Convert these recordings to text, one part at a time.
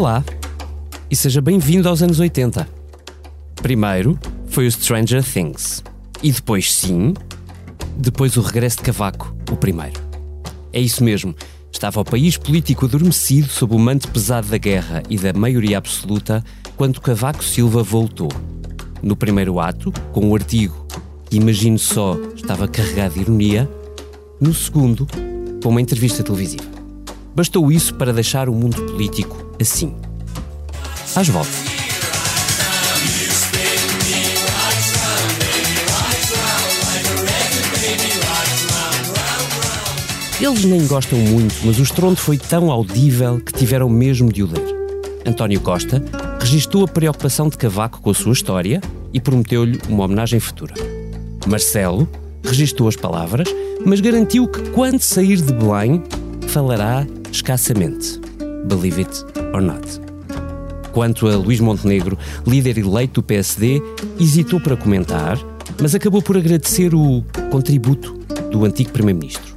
Olá e seja bem-vindo aos anos 80. Primeiro foi o Stranger Things e depois, sim, depois o regresso de Cavaco, o primeiro. É isso mesmo. Estava o país político adormecido sob o manto pesado da guerra e da maioria absoluta quando Cavaco Silva voltou. No primeiro ato, com o artigo que imagino só estava carregado de ironia, no segundo, com uma entrevista televisiva. Bastou isso para deixar o mundo político assim. Às voltas. Eles nem gostam muito, mas o estrondo foi tão audível que tiveram mesmo de o ler. António Costa registou a preocupação de Cavaco com a sua história e prometeu-lhe uma homenagem futura. Marcelo registou as palavras, mas garantiu que quando sair de Belém falará escassamente. Believe it or not. Quanto a Luís Montenegro, líder eleito do PSD, hesitou para comentar, mas acabou por agradecer o contributo do antigo Primeiro-Ministro.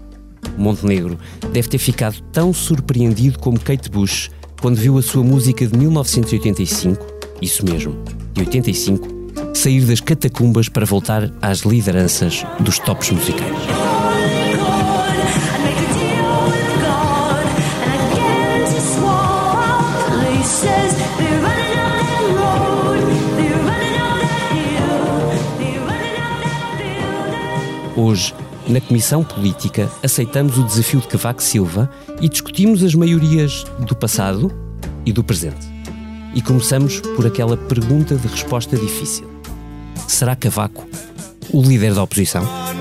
Montenegro deve ter ficado tão surpreendido como Kate Bush quando viu a sua música de 1985, isso mesmo, de 85, sair das catacumbas para voltar às lideranças dos tops musicais. Na Comissão Política, aceitamos o desafio de Cavaco Silva e discutimos as maiorias do passado e do presente. E começamos por aquela pergunta de resposta difícil: Será Cavaco o líder da oposição? Aqui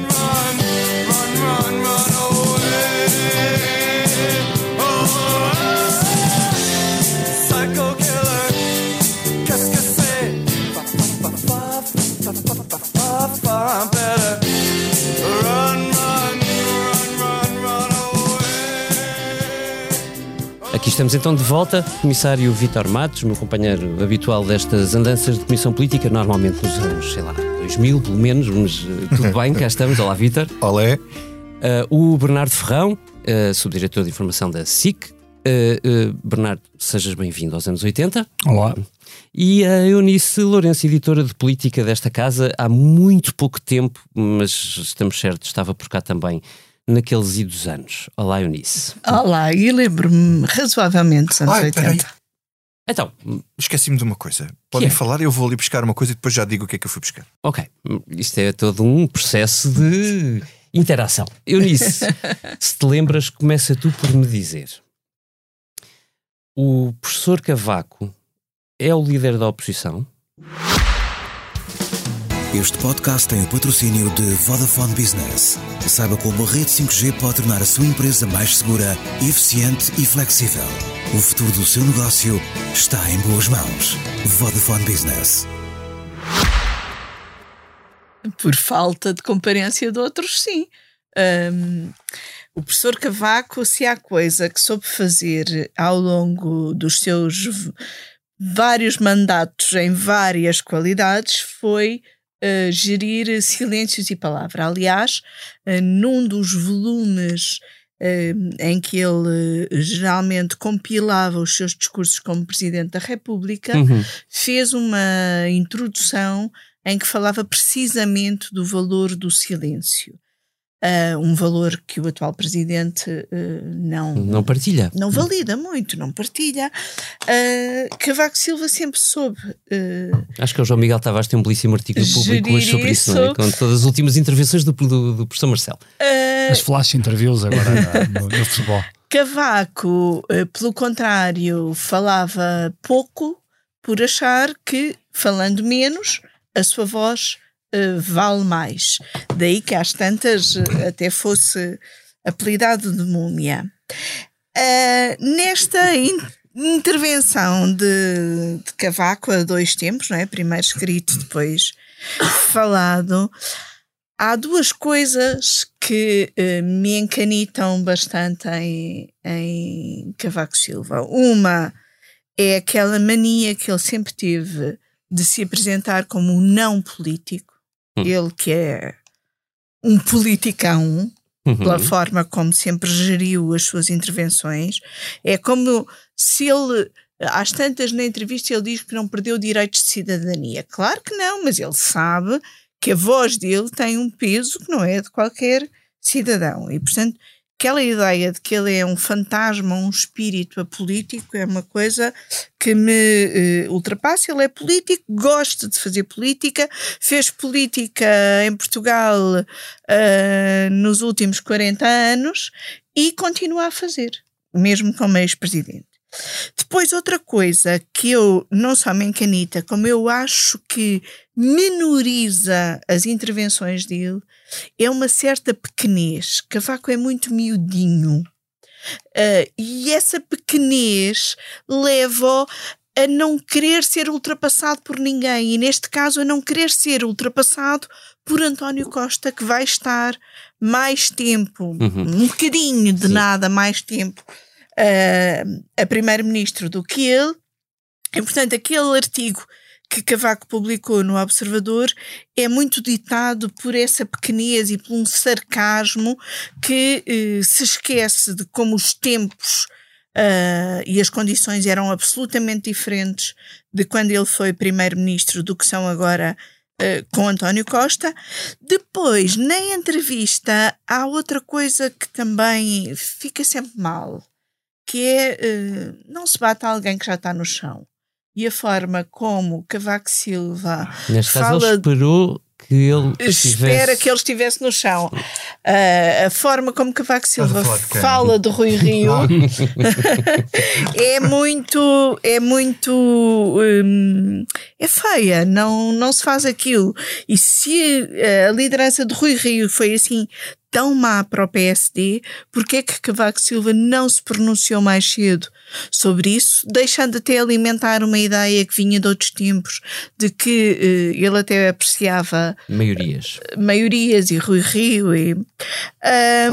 estamos então de volta. Comissário Vítor Matos, meu companheiro habitual destas andanças de comissão política, normalmente nos anos, sei lá, 2000 pelo menos, mas uh, tudo bem, cá estamos. Olá, Vítor. Olé. Uh, o Bernardo Ferrão, uh, subdiretor de informação da SIC. Bernardo, sejas bem-vindo aos anos 80. Olá. E a Eunice Lourenço, editora de política desta casa, há muito pouco tempo, mas estamos certos, estava por cá também naqueles idos anos. Olá, Eunice. Olá, e lembro-me razoavelmente dos anos Ai, 80. Então, esqueci-me de uma coisa. Podem é? falar, eu vou ali buscar uma coisa e depois já digo o que é que eu fui buscar. Ok, isto é todo um processo de interação. Eunice, se te lembras, começa tu por me dizer. O professor Cavaco é o líder da oposição? Este podcast tem o patrocínio de Vodafone Business. Saiba como a rede 5G pode tornar a sua empresa mais segura, eficiente e flexível. O futuro do seu negócio está em boas mãos. Vodafone Business. Por falta de comparência de outros, sim. Um, o professor Cavaco, se há coisa que soube fazer ao longo dos seus vários mandatos em várias qualidades, foi uh, gerir silêncios e palavra. Aliás, uh, num dos volumes uh, em que ele geralmente compilava os seus discursos como Presidente da República, uhum. fez uma introdução em que falava precisamente do valor do silêncio uh, um valor que o atual presidente uh, não não partilha, não valida muito, não partilha. Uh, Cavaco Silva sempre soube. Acho que o João Miguel Tavares tem um belíssimo artigo público hoje sobre isso, é? com todas as últimas intervenções do, do, do professor Marcelo. As flash interviews agora no, no futebol. Cavaco, pelo contrário, falava pouco por achar que, falando menos, a sua voz uh, vale mais. Daí que às tantas uh, até fosse apelidado de múmia. Uh, nesta in intervenção de, de, Cavaco a dois tempos, não é? primeiro escrito, depois falado, há duas coisas que uh, me encanitam bastante em, em Cavaco Silva. Uma é aquela mania que ele sempre teve de se apresentar como um não político Hum. Ele que é um politicão, uhum. pela forma como sempre geriu as suas intervenções, é como se ele Às tantas, na entrevista, ele diz que não perdeu direitos de cidadania. Claro que não, mas ele sabe que a voz dele tem um peso que não é de qualquer cidadão. E, portanto, aquela ideia de que ele é um fantasma, um espírito apolítico, é uma coisa que me uh, ultrapassa. Ele é político, gosta de fazer política, fez política em Portugal uh, nos últimos 40 anos e continua a fazer, mesmo como ex-presidente. Depois, outra coisa que eu não só me encanita, como eu acho que menoriza as intervenções dele, é uma certa pequenez. Cavaco é muito miudinho. Uh, e essa pequenez leva a não querer ser ultrapassado por ninguém, e neste caso a não querer ser ultrapassado por António Costa, que vai estar mais tempo, uhum. um bocadinho de Sim. nada mais tempo a primeiro-ministro do que ele. E, portanto, aquele artigo que Cavaco publicou no Observador é muito ditado por essa pequenez e por um sarcasmo que uh, se esquece de como os tempos uh, e as condições eram absolutamente diferentes de quando ele foi primeiro-ministro do que são agora Uh, com António Costa. Depois, na entrevista, há outra coisa que também fica sempre mal que é uh, não se bate alguém que já está no chão. E a forma como Cavaco Silva Neste fala... caso ele esperou que ele estivesse... espera que ele estivesse no chão. Uh, a forma como Cavaco Silva fala de Rui Rio é muito é muito hum, é feia, não, não se faz aquilo. E se a liderança de Rui Rio foi assim tão má para o PSD, porque é que Cavaco Silva não se pronunciou mais cedo sobre isso, deixando até alimentar uma ideia que vinha de outros tempos, de que uh, ele até apreciava maiorias, maiorias e Rui Rio. E, um,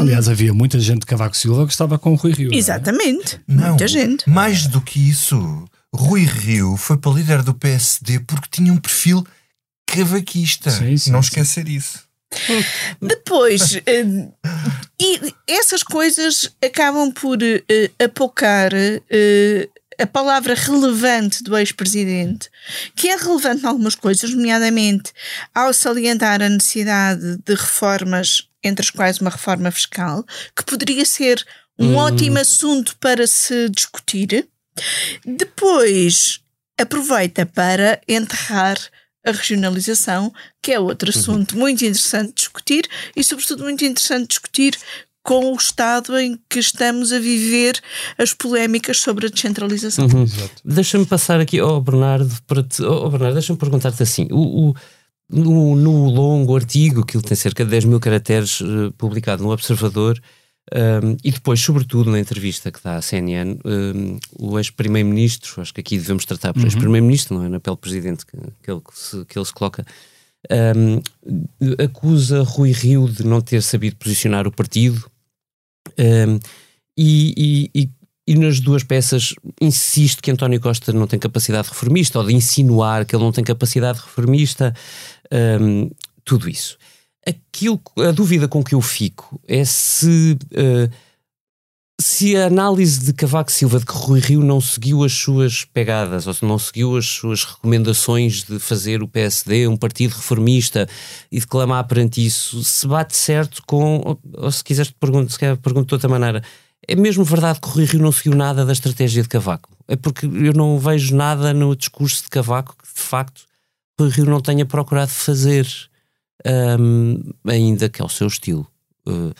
Aliás, havia muita gente de Cavaco Silva que estava com Rui Rio. Exatamente, não, muita gente. Mais do que isso, Rui Rio foi para líder do PSD porque tinha um perfil cavaquista. Sim, sim, não esquecer sim. isso. Depois, uh, e essas coisas acabam por uh, apocar uh, a palavra relevante do ex-presidente, que é relevante em algumas coisas, nomeadamente ao salientar a necessidade de reformas, entre as quais uma reforma fiscal, que poderia ser um hum. ótimo assunto para se discutir. Depois, aproveita para enterrar a regionalização, que é outro uhum. assunto uhum. muito interessante de discutir e, sobretudo, muito interessante de discutir com o estado em que estamos a viver as polémicas sobre a descentralização. Uhum. Deixa-me passar aqui ao oh, Bernardo para te, oh, Bernardo, deixa-me perguntar-te assim: o, o no, no, longo artigo, que ele tem cerca de 10 mil caracteres, uh, publicado no Observador, um, e depois, sobretudo, na entrevista que dá à CNN, um, o ex-primeiro-ministro, acho que aqui devemos tratar por uhum. ex-primeiro-ministro, não é? Na pele presidente que, que, ele, se, que ele se coloca, um, acusa Rui Rio de não ter sabido posicionar o partido. E, e, e, nas duas peças insiste que António Costa não tem capacidade reformista ou de insinuar que ele não tem capacidade reformista, tudo isso aquilo, a dúvida com que eu fico é se, uh, se a análise de Cavaco Silva de que Rui Rio não seguiu as suas pegadas, ou se não seguiu as suas recomendações de fazer o PSD um partido reformista e de clamar perante isso, se bate certo com, ou se quiseres pergunto, se pergunto de outra maneira, é mesmo verdade que Rui Rio não seguiu nada da estratégia de Cavaco? É porque eu não vejo nada no discurso de Cavaco que de facto Rui Rio não tenha procurado fazer um, ainda que é o seu estilo. Uh,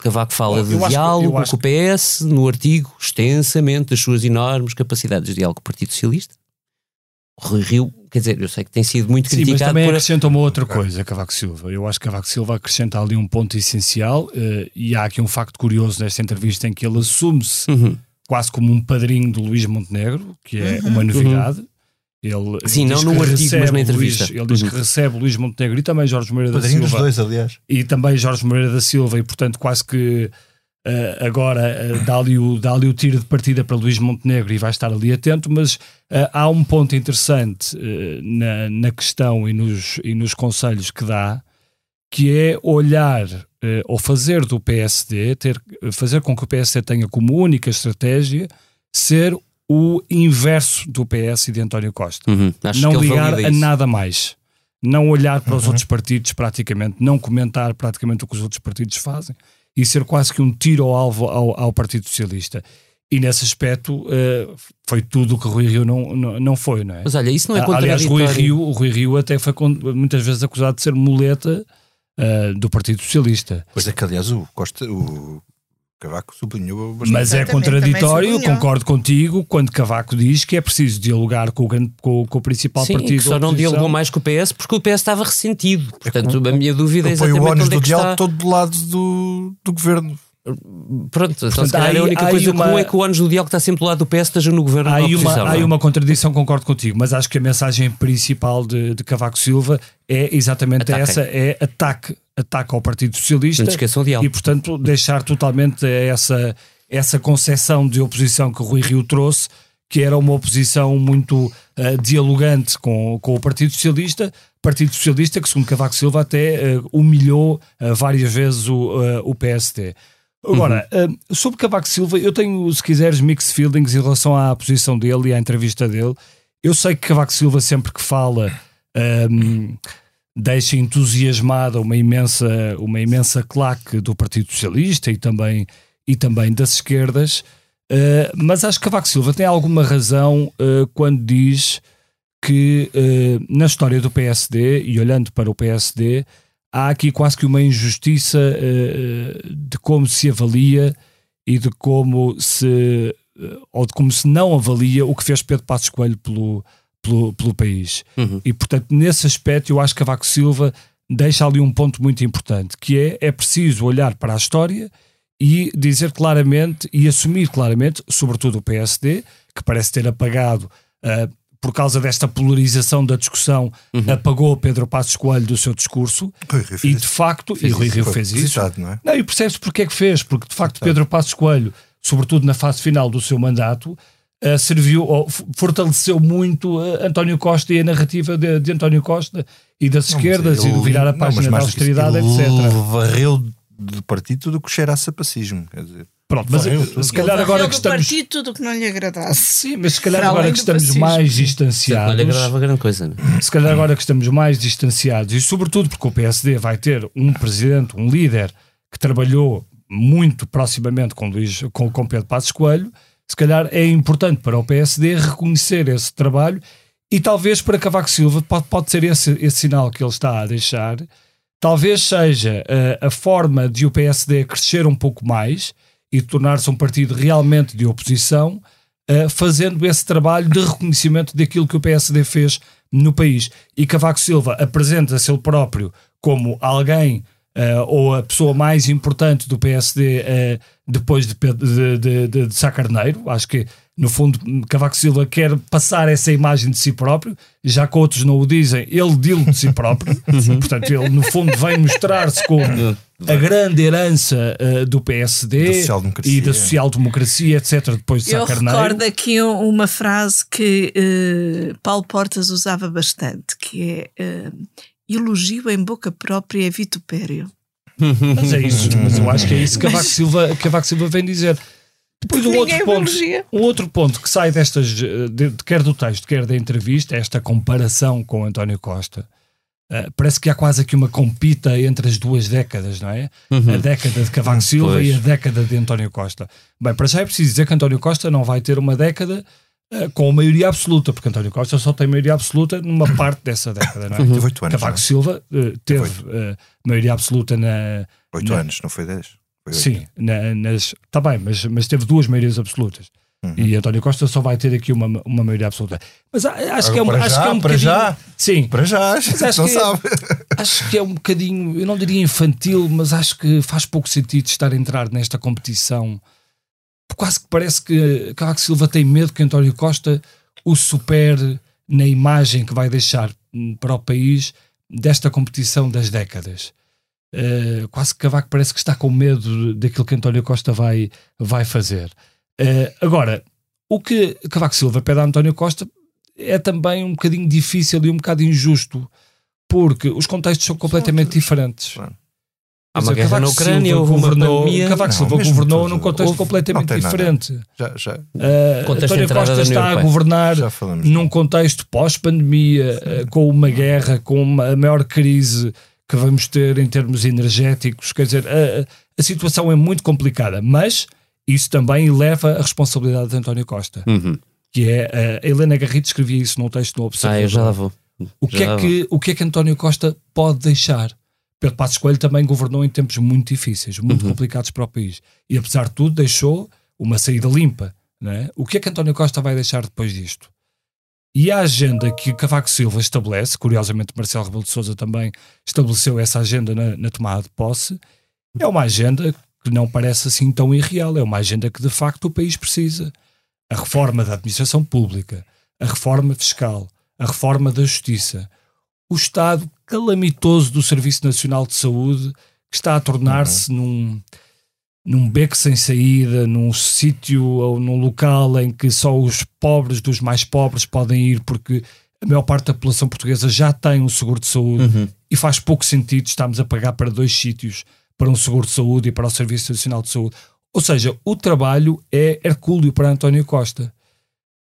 Cavaco fala de diálogo com o PS no artigo extensamente das suas enormes capacidades de diálogo com o Partido Socialista. Rui Rio, quer dizer, eu sei que tem sido muito criticado. Sim, mas também por... acrescenta uma outra coisa, Cavaco Silva. Eu acho que Cavaco Silva acrescenta ali um ponto essencial uh, e há aqui um facto curioso nesta entrevista em que ele assume-se uhum. quase como um padrinho do Luís Montenegro, que é uhum. uma novidade. Uhum. Ele Sim, não num artigo, mas na entrevista. Luís, ele diz que uhum. recebe Luís Montenegro e também Jorge Moreira da Silva. dos dois, aliás. E também Jorge Moreira da Silva, e portanto, quase que uh, agora uh, dá-lhe o, dá o tiro de partida para Luís Montenegro e vai estar ali atento. Mas uh, há um ponto interessante na, na questão e nos, e nos conselhos que dá, que é olhar ou fazer do PSD, ter, fazer com que o PSD tenha como única estratégia ser o inverso do PS e de António Costa. Uhum. Não ligar a nada mais. Não olhar para os uhum. outros partidos, praticamente, não comentar praticamente o que os outros partidos fazem e ser quase que um tiro ao alvo ao, ao Partido Socialista. E nesse aspecto uh, foi tudo o que o Rui Rio não, não, não foi, não é? Mas olha, isso não é contraditório. Aliás, Rui Rio, o Rui Rio até foi muitas vezes acusado de ser muleta uh, do Partido Socialista. Pois é que, aliás, o Costa, o Cavaco sublinhou bastante. Mas é contraditório, concordo contigo, quando Cavaco diz que é preciso dialogar com o, grande, com, com o principal Sim, partido. Só não dialogou mais com o PS porque o PS estava ressentido. Portanto, é, a minha dúvida é exatamente. Foi o ónus do é diálogo todo do lado do, do governo. Pronto, então Portanto, se calhar a única coisa uma... comum é que o ânus do diálogo está sempre do lado do PS, esteja no governo há uma, Há aí uma contradição, concordo contigo, mas acho que a mensagem principal de, de Cavaco Silva é exatamente essa, é ataque, ataque ao Partido Socialista e, portanto, deixar totalmente essa, essa concepção de oposição que o Rui Rio trouxe, que era uma oposição muito uh, dialogante com, com o Partido Socialista, Partido Socialista que, segundo Cavaco Silva, até uh, humilhou uh, várias vezes o, o PSD. Agora, uhum. uh, sobre Cavaco Silva, eu tenho, se quiseres, mixed feelings em relação à posição dele e à entrevista dele. Eu sei que Cavaco Silva, sempre que fala, um, deixa entusiasmada uma imensa, uma imensa claque do Partido Socialista e também, e também das esquerdas. Uh, mas acho que Cavaco Silva tem alguma razão uh, quando diz que uh, na história do PSD, e olhando para o PSD, há aqui quase que uma injustiça de como se avalia e de como se ou de como se não avalia o que fez Pedro Passos Coelho pelo, pelo, pelo país. Uhum. E portanto, nesse aspecto, eu acho que Cavaco Silva deixa ali um ponto muito importante, que é é preciso olhar para a história e dizer claramente e assumir claramente, sobretudo o PSD, que parece ter apagado uh, por causa desta polarização da discussão, uhum. apagou Pedro Passos Coelho do seu discurso. e de facto, e Rui Rio fez isso. Não, é? não, e percebes porque é que fez? Porque de facto Pedro Passos Coelho, sobretudo na fase final do seu mandato, uh, serviu, ou fortaleceu muito uh, António Costa e a narrativa de, de António Costa e das não, esquerdas ele, e de virar a página da austeridade, etc. Ele varreu do partido tudo o que cheira a sapacismo. Quer dizer. Pronto, mas Varreu, se calhar agora que estamos. partido tudo que não lhe agradasse. Sim, mas se calhar agora que estamos mais distanciados. Não lhe agradava grande coisa, é? Se calhar agora que estamos mais distanciados, e sobretudo porque o PSD vai ter um presidente, um líder que trabalhou muito proximamente com, Luís, com, com Pedro Passos Coelho, se calhar é importante para o PSD reconhecer esse trabalho e talvez para Cavaco Silva pode, pode ser esse, esse sinal que ele está a deixar. Talvez seja uh, a forma de o PSD crescer um pouco mais e tornar-se um partido realmente de oposição, uh, fazendo esse trabalho de reconhecimento daquilo que o PSD fez no país. E Cavaco Silva apresenta-se ele próprio como alguém uh, ou a pessoa mais importante do PSD uh, eh, depois de, de, de, de, de Sá Carneiro. Acho que no fundo, Cavaco Silva quer passar essa imagem de si próprio, já que outros não o dizem, ele dilo de si próprio. Uhum. Portanto, ele no fundo vem mostrar-se como a grande herança uh, do PSD da e da social-democracia, etc. Depois de Sá Carneiro. Eu recordo aqui uma frase que uh, Paulo Portas usava bastante, que é uh, elogio em boca própria é vitupério. Mas é isso, mas eu acho que é isso que Cavaco Silva, Cavaco Silva vem dizer. Depois um outro, ponto, um outro ponto que sai destas, de, de, quer do texto, quer da entrevista, é esta comparação com António Costa. Uh, parece que há quase aqui uma compita entre as duas décadas, não é? Uhum. A década de Cavaco Silva pois. e a década de António Costa. Bem, para já é preciso dizer que António Costa não vai ter uma década uh, com maioria absoluta, porque António Costa só tem maioria absoluta numa parte dessa década, não é? Uhum. Anos, Cavaco não é? Silva uh, teve maioria absoluta na. Oito anos, não foi dez? Sim, na, nas. Está bem, mas, mas teve duas maiorias absolutas. Uhum. E António Costa só vai ter aqui uma, uma maioria absoluta. Mas acho que é um, acho já, que é um para já. Sim. Para já, acho, acho não que, é- sabe. Acho que é um bocadinho, eu não diria infantil, mas acho que faz pouco sentido estar a entrar nesta competição. Quase que parece que Cavaco Silva tem medo que António Costa o supere na imagem que vai deixar para o país desta competição das décadas. Uh, quase que Cavaco parece que está com medo daquilo que António Costa vai, vai fazer. Uh, agora, o que Cavaco Silva pede a António Costa é também um bocadinho difícil e um bocado injusto, porque os contextos são completamente diferentes. Há uma guerra na Ucrânia, houve uma pandemia. Cavaco Silva governou num contexto houve, completamente diferente. Já, já. Uh, António Costa está a governar num contexto pós-pandemia, uh, com uma guerra, com uma, a maior crise que vamos ter em termos energéticos. Quer dizer, a, a situação é muito complicada, mas isso também eleva a responsabilidade de António Costa. Uhum. Que é, a Helena Garrido escrevia isso num texto no Observador. Ah, eu já lá vou. O que, é que, o que é que António Costa pode deixar? Pedro Passos Coelho também governou em tempos muito difíceis, muito uhum. complicados para o país. E apesar de tudo, deixou uma saída limpa. É? O que é que António Costa vai deixar depois disto? E a agenda que Cavaco Silva estabelece, curiosamente Marcelo Rebelo de Sousa também estabeleceu essa agenda na, na, tomada de posse, é uma agenda que não parece assim tão irreal, é uma agenda que de facto o país precisa. A reforma da administração pública, a reforma fiscal, a reforma da justiça, o estado calamitoso do Serviço Nacional de Saúde que está a tornar-se uhum. num, num beco sem saída, num sítio ou num local em que só os pobres dos mais pobres podem ir porque a maior parte da população portuguesa já tem um seguro de saúde uhum. e faz pouco sentido estarmos a pagar para dois sítios, para um seguro de saúde e para o Serviço Nacional de Saúde. Ou seja, o trabalho é hercúleo para António Costa.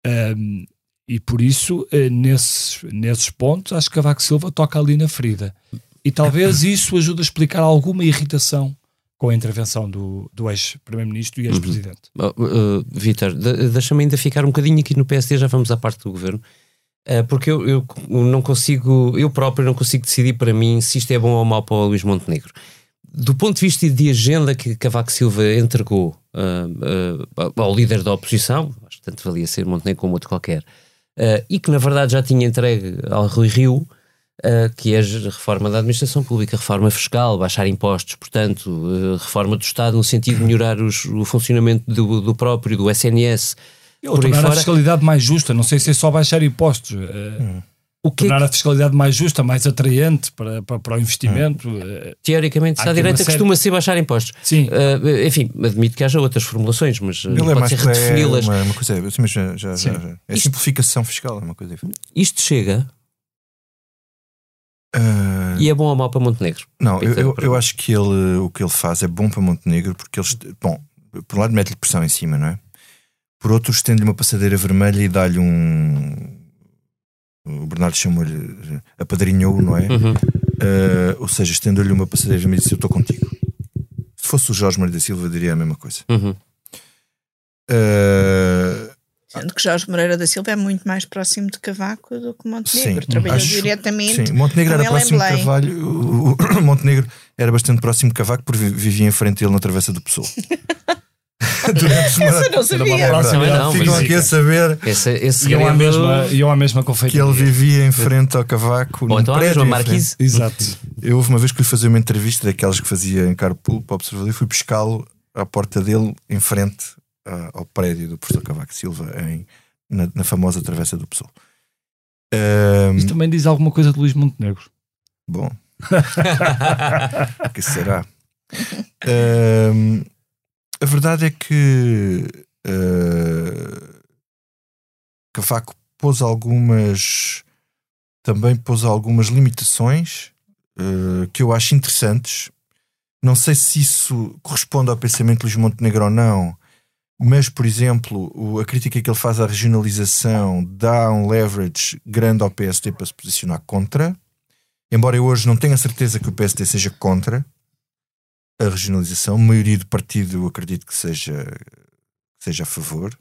Um, e por isso, eh, nesses, nesses pontos, acho que Cavaco Silva toca ali na ferida. E talvez isso ajude a explicar alguma irritação com a intervenção do, do ex-primeiro-ministro e ex-presidente. Uhum. Uh, uh, Vítor, deixa-me ainda ficar um bocadinho aqui no PSD, já vamos à parte do governo, uh, porque eu, eu, não consigo, eu próprio não consigo decidir para mim se isto é bom ou mau para o Luís Montenegro. Do ponto de vista de agenda que Cavaco Silva entregou ao líder da oposição, acho que tanto valia ser Montenegro como outro qualquer, uh, e que na verdade já tinha entregue ao Rui Rio, uh, que é a reforma da administração pública, reforma fiscal, baixar impostos, portanto, uh, reforma do Estado no sentido de melhorar os, o funcionamento do, do próprio, do SNS. Ou tornar fora. a fiscalidade mais justa, não sei se é só baixar impostos. Hum o que tornar a fiscalidade mais justa, mais atraente para, para, para o investimento. Hum. Teoricamente, se a direita série... costuma ser baixar impostos. Sim. Uh, enfim, admito que haja outras formulações, mas Ele pode é ser redefini-las. É uma, uma coisa, mas já, já, já, é isto, simplificação fiscal, é uma coisa diferente. Isto chega. Uh... E é bom ou mau para Montenegro? Não, eu, eu, eu, acho que ele, o que ele faz é bom para Montenegro porque eles, bom, por um lado mete-lhe pressão em cima, não é? Por outro, estende-lhe uma passadeira vermelha e dá-lhe um o Bernardo chamou-lhe, apadrinhou, não é? Uhum. Uh, ou seja, estendeu-lhe uma passadeira e me disse: Eu estou contigo. Se fosse o Jorge Moreira da Silva, diria a mesma coisa. Uhum. Uh, Sendo que Jorge Moreira da Silva é muito mais próximo de Cavaco do que Montenegro. Sim, Trabalhou acho, diretamente. Sim, Montenegro era próximo de Carvalho. O, o, Montenegro era bastante próximo de Cavaco porque vivia em frente dele na Travessa do Pessoa. durante uma, Essa não sabia. Uma não, Ficam aqui a saber. Esse, esse iam, à mesma, iam à mesma Que ele vivia em frente ao cavaco. Ou então prédio, a marquise. Exato. Eu houve uma vez que fui fazer uma entrevista daquelas que fazia em carpool para o Observador e fui pescá-lo à porta dele em frente uh, ao prédio do professor Cavaco Silva em, na, na famosa Travessa do Pessoal. Um, Isto também diz alguma coisa de Luís Montenegro. Bom. que será? Um, a verdade é que uh, Cavaco pôs algumas também pôs algumas limitações uh, que eu acho interessantes. Não sei se isso corresponde ao pensamento de Luís Montenegro ou não, mas, por exemplo, o, a crítica que ele faz à regionalização dá um leverage grande ao PSD para se posicionar contra. Embora eu hoje não tenha certeza que o PSD seja contra, a regionalização. A maioria do partido acredito que seja, que seja a favor.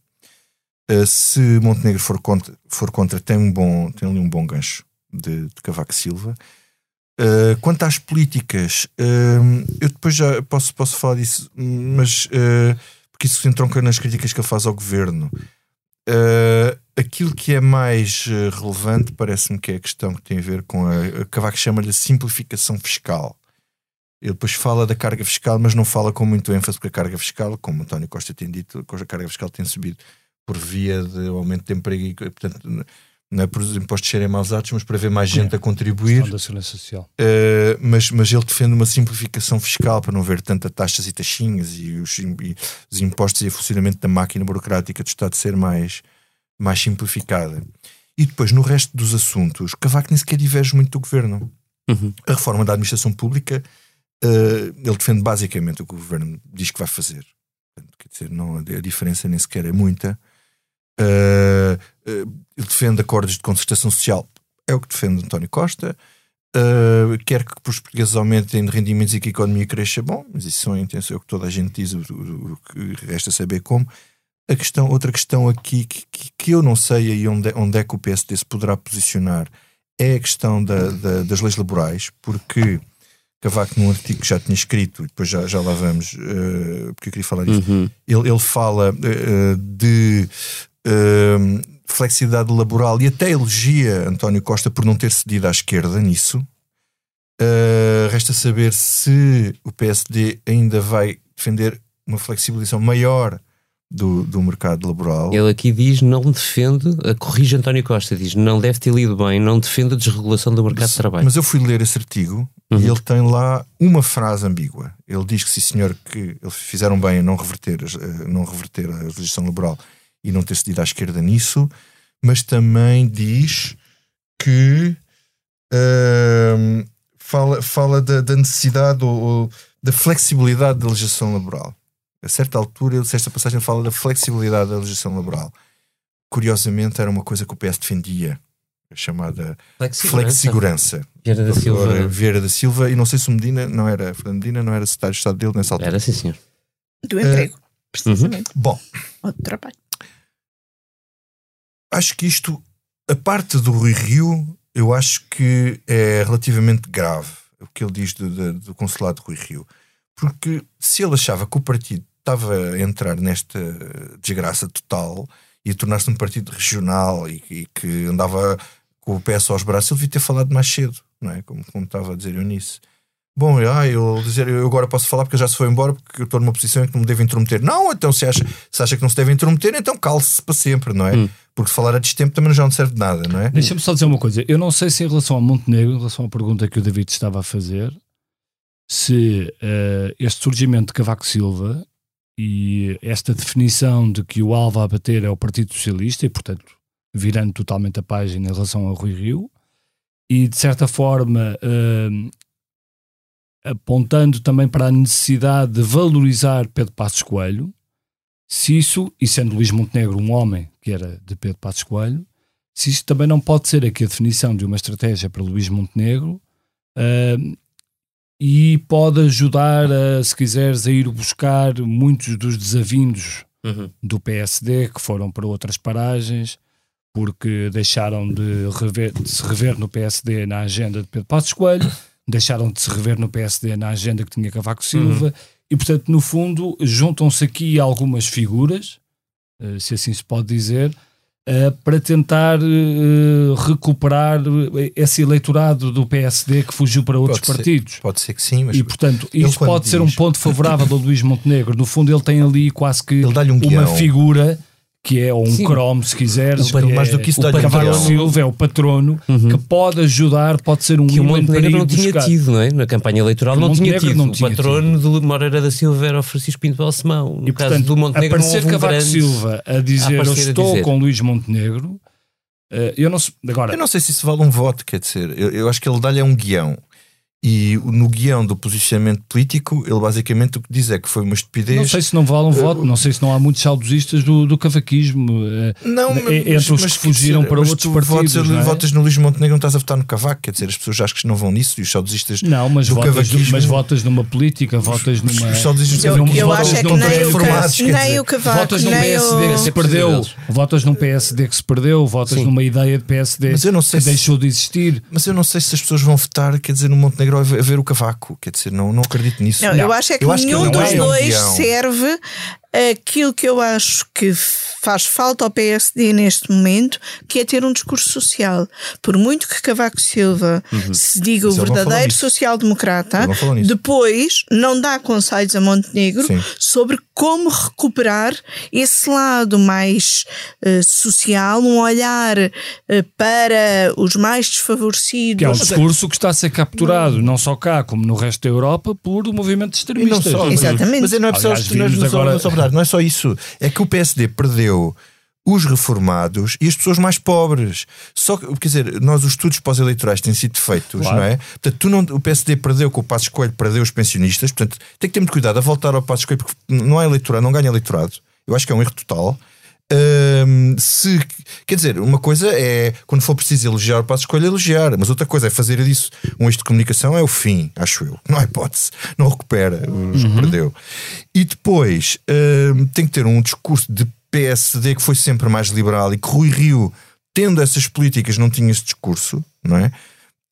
Uh, se Montenegro for contra, for contra tem, um bom, tem ali um bom gancho de, de Cavaco Silva. Uh, quanto às políticas, uh, eu depois já posso, posso falar disso, mas porque isso se entronca nas críticas que ele faz ao governo. aquilo que é mais relevante parece-me que é a questão que tem a ver com a, a Cavaco chama-lhe simplificação fiscal. Ele depois fala da carga fiscal, mas não fala com muito ênfase, porque a carga fiscal, como António Costa tem dito, a carga fiscal tem subido por via de aumento de emprego e, portanto, não é por os impostos serem mais altos, mas para haver mais gente é, a contribuir. Da social. Uh, mas, mas ele defende uma simplificação fiscal para não ver tanta taxas e taxinhas e os, e os impostos e o funcionamento da máquina burocrática do Estado ser mais, mais simplificada. E depois, no resto dos assuntos, Cavaco nem sequer diverge muito do governo. Uhum. A reforma da administração pública uh, ele defende basicamente o que o governo diz que vai fazer. Portanto, quer dizer, não, a diferença nem sequer é muita. Uh, uh, ele defende acordos de concertação social, é o que defende António Costa. Quer que os portugueses aumentem rendimentos e que a economia cresça, bom, mas isso são intenções, é o que toda a gente diz, o, o, o que resta saber como. A questão, outra questão aqui que, que, que eu não sei aí onde, onde é que o PSD se poderá posicionar é a questão da, da, das leis laborais, porque Cavaco, num artigo que já tinha escrito, e depois já, já lá vamos, uh, porque eu queria falar disso, uhum. ele, ele fala uh, de uh, flexibilidade laboral e até elogia António Costa por não ter cedido à esquerda nisso. Resta saber se o PSD ainda vai defender uma flexibilização maior do, do mercado laboral. Ele aqui diz não defende, corrige António Costa, diz não deve ter lido bem, não defende a desregulação do mercado de trabalho. Mas eu fui ler esse artigo uhum. e ele tem lá uma frase ambígua. Ele diz que sim senhor, que eles fizeram bem a não reverter, não reverter a legislação laboral e não ter cedido à esquerda nisso, mas também diz que uh, fala, fala da, da necessidade ou, ou, da flexibilidade da legislação laboral. A certa altura, esta passagem fala da flexibilidade da legislação laboral. Curiosamente, era uma coisa que o PS defendia, a chamada flexigurança. Vieira da Silva. Vieira da Silva, e não sei se o Medina não era, Fernando Medina não era secretário de Estado dele nessa altura. Era, sim, senhor. Do emprego, uh, precisamente. Uhum. Bom. Ou do trabalho acho que isto, a parte do Rui Rio, eu acho que é relativamente grave o que ele diz do, do, do consulado de Rui Rio. Porque se ele achava que o partido estava a entrar nesta desgraça total e a tornar-se um partido regional e, e, que andava com o pé só aos braços, ele devia ter falado mais cedo, não é? Como, como estava a dizer Eunice. Bom, ah, eu, dizer, eu agora posso falar porque já se foi embora, porque eu estou numa posição em que não me devo intrometer. Não, então se acha, se acha que não se deve intrometer, então cale-se para sempre, não é? Hum. Porque falar a destempo também já não serve de nada, não é? Deixa-me só dizer uma coisa. Eu não sei se em relação ao Montenegro, em relação à pergunta que o David estava a fazer, se uh, este surgimento de Cavaco Silva e esta definição de que o alvo a bater é o Partido Socialista e, portanto, virando totalmente a página em relação ao Rui Rio, e de certa forma uh, apontando também para a necessidade de valorizar Pedro Passos Coelho, se isso, e sendo Luís Montenegro um homem que era de Pedro Passos Coelho, se isso também não pode ser aqui a definição de uma estratégia para Luís Montenegro uh, e pode ajudar, a, se quiseres, a ir buscar muitos dos desavindos uhum. do PSD que foram para outras paragens porque deixaram de, rever, de se rever no PSD na agenda de Pedro Passos Coelho deixaram de se rever no PSD na agenda que tinha Cavaco Silva, uhum. e portanto, no fundo, juntam-se aqui algumas figuras, uh, se assim se pode dizer, para tentar uh, recuperar esse eleitorado do PSD que fugiu para outros pode partidos. Ser, pode ser que sim, mas. E portanto, isso pode diz... ser um ponto favorável ao Luís Montenegro. No fundo, ele tem ali quase que um uma guião. figura que é um Sim. Chrome, se quiseres. O, mais do que isso, o Cavaco Silva é o patrono uhum. que pode ajudar, pode ser um que o Montenegro não tinha buscar. tido, não é? Na campanha eleitoral não tinha tido. Não tinha o patrono tido. de Moreira da Silva era o Francisco Pinto Balsemão. No e, caso portanto, do Montenegro, aparecer um Cavaco grande... Silva a dizer a eu estou dizer. com Luís Montenegro. Uh, eu não, agora, eu não sei se isso vale um voto, quer dizer, eu, eu acho que ele dá-lhe um guião. E no guião do posicionamento político, ele basicamente o que diz é que foi uma estupidez. Não sei se não vale um uh, voto, não sei se não há muitos saudosistas do, do cavaquismo eh, não, entre mas, os mas, que fugiram dizer, para outros partidos. Votas, não é? votas no Luís Montenegro, não estás a votar no Cavaco, quer dizer, as pessoas acho que não vão nisso e os saudosistas. Não, mas, do votas, cavaquismo, mas votas numa política, votas numa. Os saudosistas eu, eu, eu acho é que nem, o, nem o Cavaco, votas num PSD que se perdeu, votas num PSD que se perdeu, votas numa ideia de PSD que deixou de existir. Mas eu não sei se as pessoas vão votar, quer dizer, no Montenegro a ver o Cavaco. Quer dizer, não, não acredito nisso. Não, não. Eu acho é que eu nenhum dos é dois serve aquilo que eu acho que faz falta ao PSD neste momento, que é ter um discurso social. Por muito que Cavaco Silva uhum. se diga Mas o verdadeiro social-democrata, depois não dá conselhos a Montenegro Sim. sobre como recuperar esse lado mais uh, social, um olhar uh, para os mais desfavorecidos. Que é um discurso que está a ser capturado, não só cá, como no resto da Europa, por o movimento extremista. Exatamente. Mas não é, Aliás, não, é, não, agora... não, não é só isso. É que o PSD perdeu os reformados e as pessoas mais pobres. Só que, quer dizer, nós os estudos pós-eleitorais têm sido feitos, Claro. não é? Portanto, tu não, o PSD perdeu com o Passo Escolho, perdeu os pensionistas, portanto, tem que ter muito cuidado a voltar ao Passo Escolho, porque não há eleitorado, não ganha eleitorado. Eu acho que é um erro total. Hum, se, quer dizer, uma coisa é quando for preciso elogiar o Passo Escolho, elogiar, mas outra coisa é fazer disso um eixo de comunicação, é o fim, acho eu. Não há hipótese, não recupera os que perdeu. E depois hum, tem que ter um discurso de PSD que foi sempre mais liberal e que Rui Rio, tendo essas políticas, não tinha esse discurso, não é?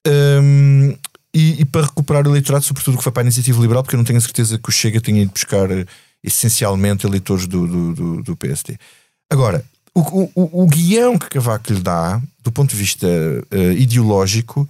Hum, e, e para recuperar o eleitorado, sobretudo que foi para a iniciativa liberal, porque eu não tenho a certeza que o Chega tenha ido buscar eh, essencialmente eleitores do, do, do, do PSD. Agora, o, o, o- guião que Cavaco lhe dá, do ponto de vista eh, ideológico,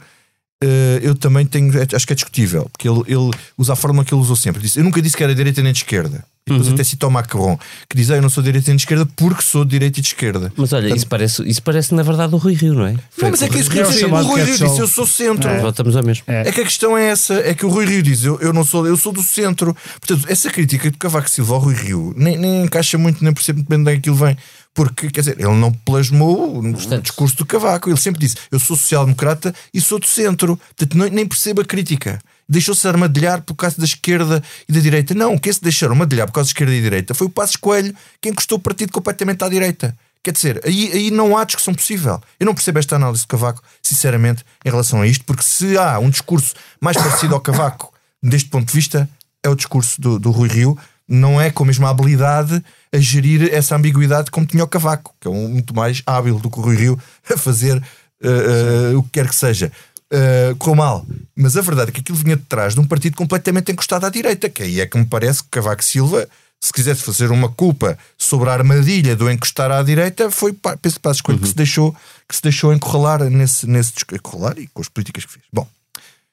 eu também tenho, acho que é discutível, porque ele, ele usa a forma que ele usou sempre. Disse, eu nunca disse que era direita nem de esquerda. E depois até cita o Macron, que diz: ah, Eu não sou de direita nem de esquerda porque sou de direita e de esquerda. Mas olha, isso parece, isso parece na verdade o Rui Rio, não é? Foi Não, mas é que é isso que É eu o Rui Rio disse: Eu sou centro. Voltamos ao mesmo. É. É que a questão é essa, é que o Rui Rio diz, eu, eu não sou, eu sou do centro. Portanto, essa crítica de Cavaco Silva ao Rui Rio nem, nem encaixa muito, nem percebo muito bem de onde é que aquilo vem. Porque, quer dizer, ele não plasmou o Portanto- discurso do Cavaco. Ele sempre disse, eu sou social-democrata e sou do centro. Portanto, não- nem percebo a crítica. Deixou-se armadilhar por causa da esquerda e da direita. Não, quem se deixaram armadilhar por causa da esquerda e da direita foi o Passos Coelho, que encostou o partido completamente à direita. Quer dizer, aí, aí não há discussão possível. Eu não percebo esta análise de Cavaco, sinceramente, em relação a isto, porque se há um discurso mais parecido ao Cavaco, deste ponto de vista, é o discurso do, do Rui Rio. Não é com a mesma habilidade a gerir essa ambiguidade como tinha o Cavaco, que é um muito mais hábil do que o Rui Rio a fazer eh, eh, o que quer que seja. Uh, correu mal, mas a verdade é que aquilo vinha de trás de um partido completamente encostado à direita, que aí é que me parece que Cavaco Silva, se quisesse fazer uma culpa sobre a armadilha do encostar à direita, foi penso para a escolha que se deixou que se deixou encurralar nesse, nesse encurralar e com as políticas que fez. Bom,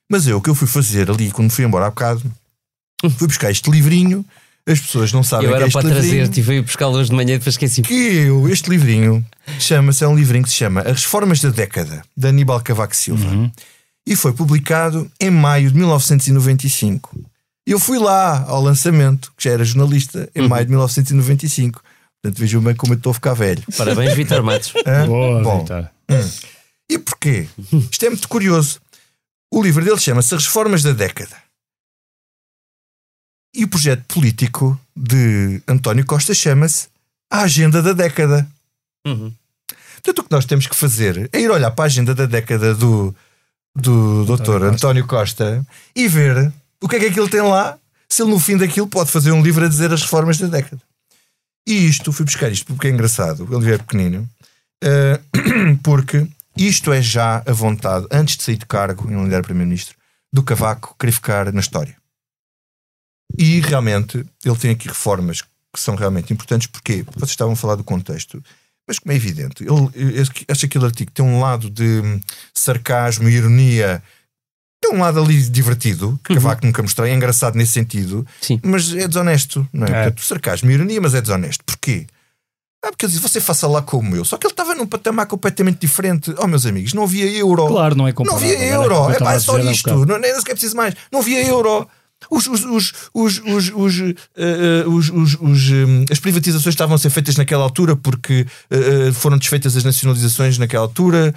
mas eu o que eu fui fazer ali quando fui embora há bocado fui buscar este livrinho. As pessoas não sabem Eu o que é era este para trazer, livrinho tive a ir buscá-lo hoje de manhã e depois esqueci. que eu, este livrinho chama-se, é um livrinho que se chama As Reformas da Década, de Aníbal Cavaco Silva. E foi publicado em maio de 1995. E eu fui lá ao lançamento, que já era jornalista, em maio de 1995. Portanto, vejam bem como eu estou a ficar velho. Parabéns, Vitor Matos. Hã? Boa, Bom, Vitor. e porquê? Isto é muito curioso. O livro dele chama-se As Reformas da Década. E o projeto político de António Costa chama-se A Agenda da Década. Uhum. Portanto, o que nós temos que fazer é ir olhar para a agenda da década do, do Dr. Costa. António Costa e ver o que é que aquilo tem lá. Se ele no fim daquilo pode fazer um livro a dizer as reformas da década. E isto, fui buscar isto porque é engraçado, o livro é pequenino, eh, porque isto é já a vontade, antes de sair de cargo, em não era Primeiro-Ministro, do Cavaco querer ficar na história. E realmente ele tem aqui reformas que são realmente importantes, porque vocês estavam a falar do contexto, mas como é evidente, ele, acho que aquele artigo tem um lado de sarcasmo e ironia, tem um lado ali divertido, que Cavaco nunca mostrei, é engraçado nesse sentido, Sim. mas é desonesto, não é? É. Portanto, sarcasmo e ironia, mas é desonesto. Porquê? Ah, porque ele diz, você faça lá como eu. Só que ele estava num patamar completamente diferente. Oh, meus amigos, não havia euro. Claro, não é Não comparável. havia era euro, é é só isto, não é sequer preciso mais. Não havia euro. Os, os, os, os, os, os, eh, eh, os- os- os, hum, as privatizações estavam a ser feitas naquela altura porque eh, foram desfeitas as nacionalizações naquela altura.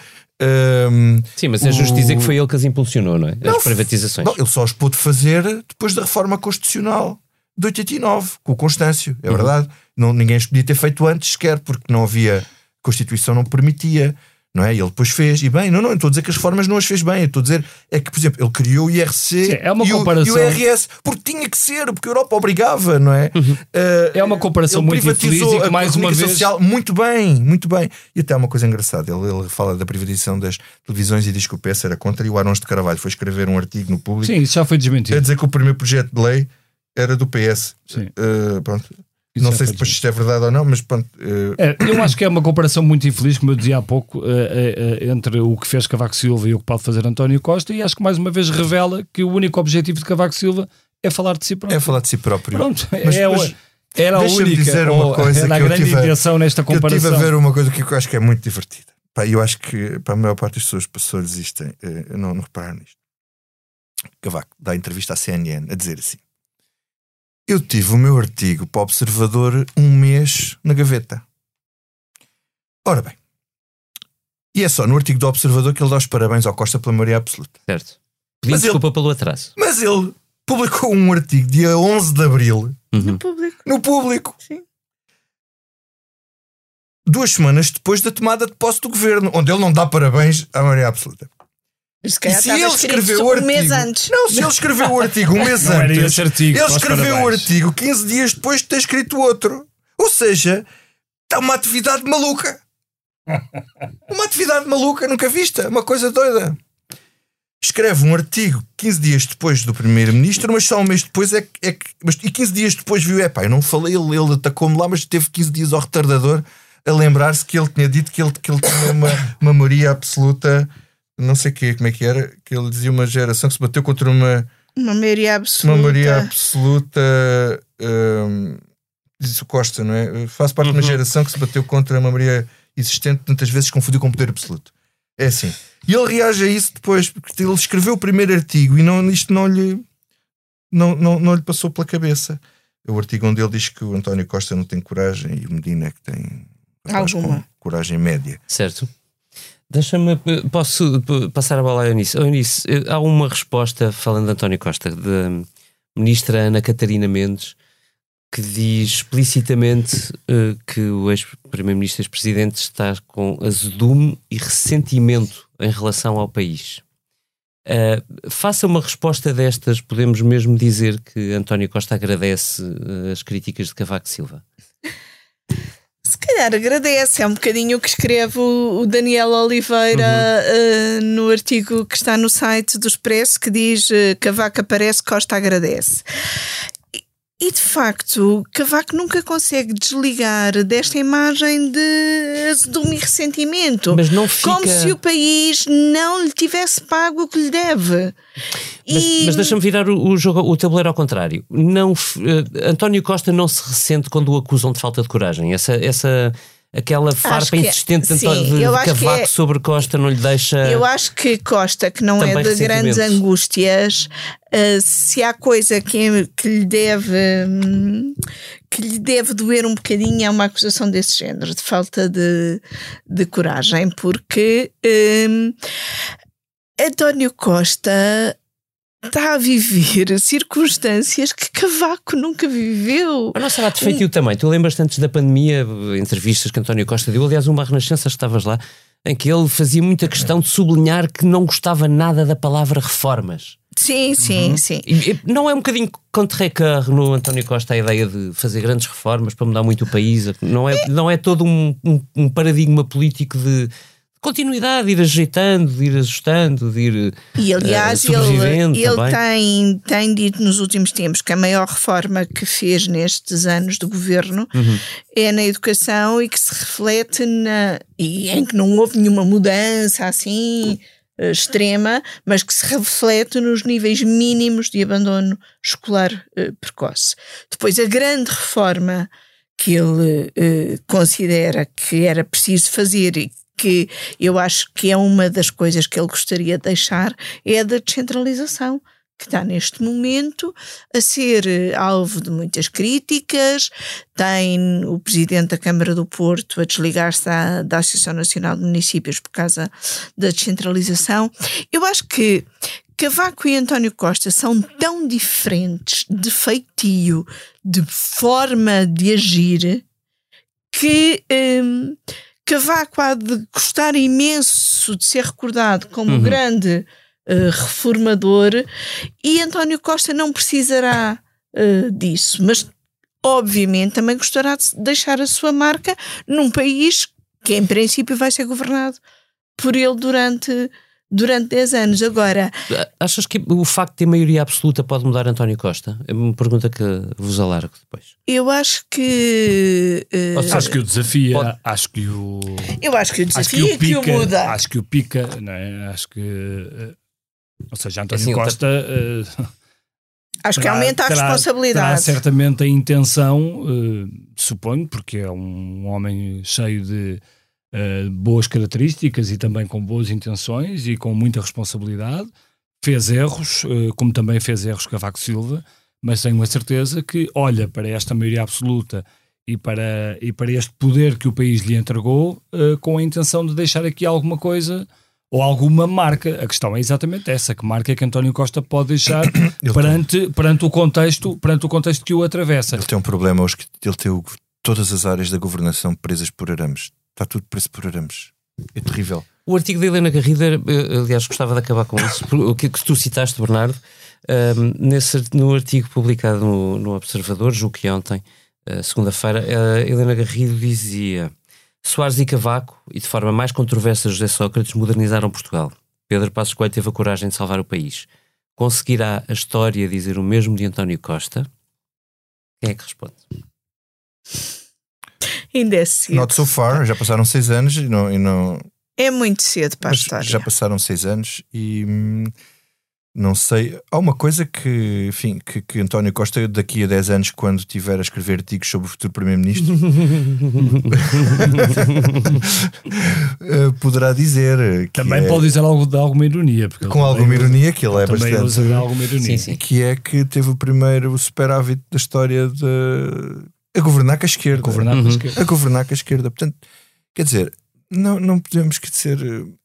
Hum, Sim, mas é o- justo dizer que foi ele que as impulsionou, não é? Não, As privatizações. Bom, ele só os pôde fazer depois da reforma constitucional de 89, com o Constâncio, é verdade. Não, ninguém os podia ter feito antes sequer, porque não havia, a Constituição não permitia, não é? E ele depois fez, e bem, não, não, eu estou a dizer que as reformas não as fez bem, eu estou a dizer é que, por exemplo, ele criou o IRC Sim, é uma e, o, comparação- e o IRS, porque tinha que ser, porque a Europa obrigava, não é? Eh, É uma comparação muito infeliz e que, a mais uma vez- social muito bem, muito bem. E até uma coisa engraçada: ele, ele fala da privatização das televisões e diz que o PS era contra, e o Arons de Carvalho foi escrever um artigo no público Sim, isso já foi a desmentido. dizer que o primeiro projeto de lei era do PS. Sim. Uh, pronto. Não sei se depois isto é verdade ou não, mas pronto. uh, É, eu acho que é uma comparação muito infeliz, como eu dizia há pouco, eh, eh, entre o que fez Cavaco Silva e o que pode fazer António Costa, e acho que mais uma vez revela que o único objetivo de Cavaco Silva é falar de si próprio. é falar de si próprio. Pronto, Mas- é, mas era a deixa-me única, dizer uma ou coisa era a que eu grande tive a- intenção nesta Eu estive comparação. a ver uma coisa que eu acho que é muito divertida. Pá, eu acho que para a maior parte das pessoas passou-lhes isto, eh, não, não repararam nisto. Cavaco dá entrevista à CNN a dizer assim: Eu tive o meu artigo para o Observador um mês na gaveta. Ora bem, e é só no artigo do Observador que ele dá os parabéns ao Costa pela maioria absoluta. Certo. Pedi Mas desculpa pelo atraso. Mas ele publicou um artigo dia 11 de Abril Uhum. No público. no público. Sim. Duas semanas depois da tomada de posse do governo, onde ele não dá parabéns à maioria absoluta. Se E se ele escreveu o um artigo. mês antes. Não, se ele escreveu o artigo um mês Não era antes. esse artigo, Ele escreveu o artigo 15 dias depois de ter escrito outro. Ou seja, está uma atividade maluca. Uma atividade maluca, nunca vista. Uma coisa doida. Escreve um artigo 15 dias depois do primeiro-ministro, mas só um mês depois é que. É que mas, e 15 dias depois viu: é pá, eu não falei, ele, ele atacou-me lá, mas teve 15 dias ao retardador a lembrar-se que ele tinha dito que ele, que ele tinha uma, uma maioria absoluta, não sei o quê, como é que era, que ele dizia uma geração que se bateu contra uma. Uma maioria absoluta. Uma maioria absoluta. hum, diz o Costa, não é? Faço parte de uma geração que se bateu contra uma maioria existente, tantas vezes confundiu com poder absoluto. É assim. E ele reage a isso depois, porque ele escreveu o primeiro artigo e não, isto não lhe, não, não, não lhe passou pela cabeça. O artigo onde ele diz que o António Costa não tem coragem e o Medina é que tem Alguma. coragem média. Certo. Deixa-me. Posso p- passar a bola à Eunice? Eunice, eh, há uma resposta, falando de António Costa, da ministra Ana Catarina Mendes, que diz explicitamente eh, que o ex-primeiro-ministro ex-presidente está com azedume e ressentimento em relação ao país. Eh, faça uma resposta destas, podemos mesmo dizer que António Costa agradece eh, as críticas de Cavaco Silva. Calhar agradece, é um bocadinho o que escreve o Daniel Oliveira Uhum. eh, no artigo que está no site do Expresso que diz eh, Cavaco aparece, Costa agradece. E- de facto, Cavaco nunca consegue desligar desta imagem de azedume e ressentimento. Mas não fica. Como se o país não lhe tivesse pago o que lhe deve. Mas, E- mas deixa-me virar o, o jogo, o tabuleiro ao contrário. Não, eh, António Costa não se ressente quando o acusam de falta de coragem. Essa, essa, aquela farpa é- insistente de, sim, de Cavaco é- sobre Costa não lhe deixa. Eu acho que Costa, que não é de grandes angústias, eh, se há coisa que, que lhe deve que lhe deve doer um bocadinho é uma acusação desse género, de falta de, de coragem, porque hum, António Costa está a viver circunstâncias que Cavaco nunca viveu. Mas não será defeitio também. Tu lembras antes da pandemia, entrevistas que António Costa deu, aliás, uma Renascença, estavas lá, em que ele fazia muita questão de sublinhar que não gostava nada da palavra reformas. Sim, sim, sim. E, não é um bocadinho contre no António Costa a ideia de fazer grandes reformas para mudar muito o país? Não é, não é todo um, um- um paradigma político de continuidade, de ir ajeitando, de ir ajustando, de ir. E aliás, eh, sobrevivendo ele, ele também. tem, tem dito nos últimos tempos que a maior reforma que fez nestes anos de governo Uhum. é na educação e que se reflete na. e em que não houve nenhuma mudança assim eh, extrema, mas que se reflete nos níveis mínimos de abandono escolar eh, precoce. Depois, a grande reforma que ele eh, considera que era preciso fazer e que eu acho que é uma das coisas que ele gostaria de deixar é a da descentralização que está neste momento a ser eh, alvo de muitas críticas. Tem o presidente da Câmara do Porto a desligar-se da, da Associação Nacional de Municípios por causa da descentralização. Eu acho que Cavaco e António Costa são tão diferentes de feitio, de forma de agir, que hum, Cavaco há de gostar imenso de ser recordado como Uhum. grande eh, reformador e António Costa não precisará eh, disso, mas obviamente também gostará de deixar a sua marca num país que em princípio vai ser governado por ele durante, durante 10 anos. Agora, Achas que o facto de ter maioria absoluta pode mudar António Costa? É uma pergunta que vos alargo depois. eu acho que. Ou seja, Acho que o desafio, Pode- acho que o. eu acho que o Acho desafio que é o que o pica, muda. acho que o pica, não é? Acho que. eh, Ou seja, António Assim, Costa. eh, Acho que terá- aumenta a terá- Terá responsabilidade. certamente a intenção, suponho, porque é um homem cheio de eh, boas características e também com boas intenções e com muita responsabilidade. Fez erros, eh, como também fez erros Cavaco Silva, mas tenho a certeza que olha para esta maioria absoluta e para, e para este poder que o país lhe entregou, uh, com a intenção de deixar aqui alguma coisa ou alguma marca. A questão é exatamente essa: que marca é que António Costa pode deixar perante, perante, o contexto, perante o contexto que o atravessa? Ele tem um problema hoje que ele tem o, todas as áreas da governação presas por arames. Está tudo preso por arames. É terrível. O artigo da Helena Garrida, aliás, gostava de acabar com isso, o que, que tu citaste, Bernardo, um, nesse, no artigo publicado no, no Observador, julgo que ontem, uh, segunda-feira, Helena Garrido dizia: Soares e Cavaco, e de forma mais controversa José Sócrates, modernizaram Portugal. Pedro Passos Coelho teve a coragem de salvar o país. Conseguirá a história dizer o mesmo de António Costa? Quem é que responde? Ainda é cedo. Not so far, já passaram seis anos e não. E não... É muito cedo para a história. Já passaram seis anos e. Hum, não sei. Há uma coisa que, enfim, que, que António Costa, daqui a 10 anos, quando tiver a escrever artigos sobre o futuro Primeiro-Ministro, eh, poderá dizer. Também é, pode dizer algo de alguma ironia. Com alguma ironia, que ele é também bastante. Usa alguma ironia. Sim, sim. Que é que teve o primeiro superávit da história de. A governar com a esquerda. A governar com a esquerda. A governar com a esquerda. Portanto, quer dizer, não, não podemos esquecer.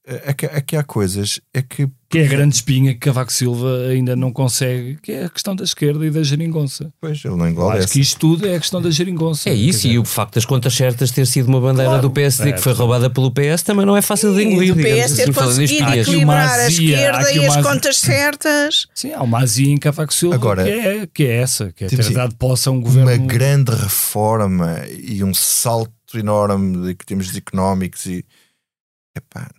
É que, é que há coisas. É que. Que é a grande espinha que Cavaco Silva ainda não consegue, que é a questão da esquerda e da geringonça. Pois, ele não engloba. Acho que isto tudo é a questão da geringonça. É isso, dizer... e o facto das contas certas ter sido uma bandeira claro, do PSD é, que foi roubada pelo PS também não é fácil de engolir. O PS ter assim, conseguido equilibrar a esquerda e as contas certas. Sim, há uma azia em Cavaco Silva Agora, que, é, que é essa, que é ter assim, dado posse a um governo. Uma grande reforma e um salto enorme de termos económicos e Epá,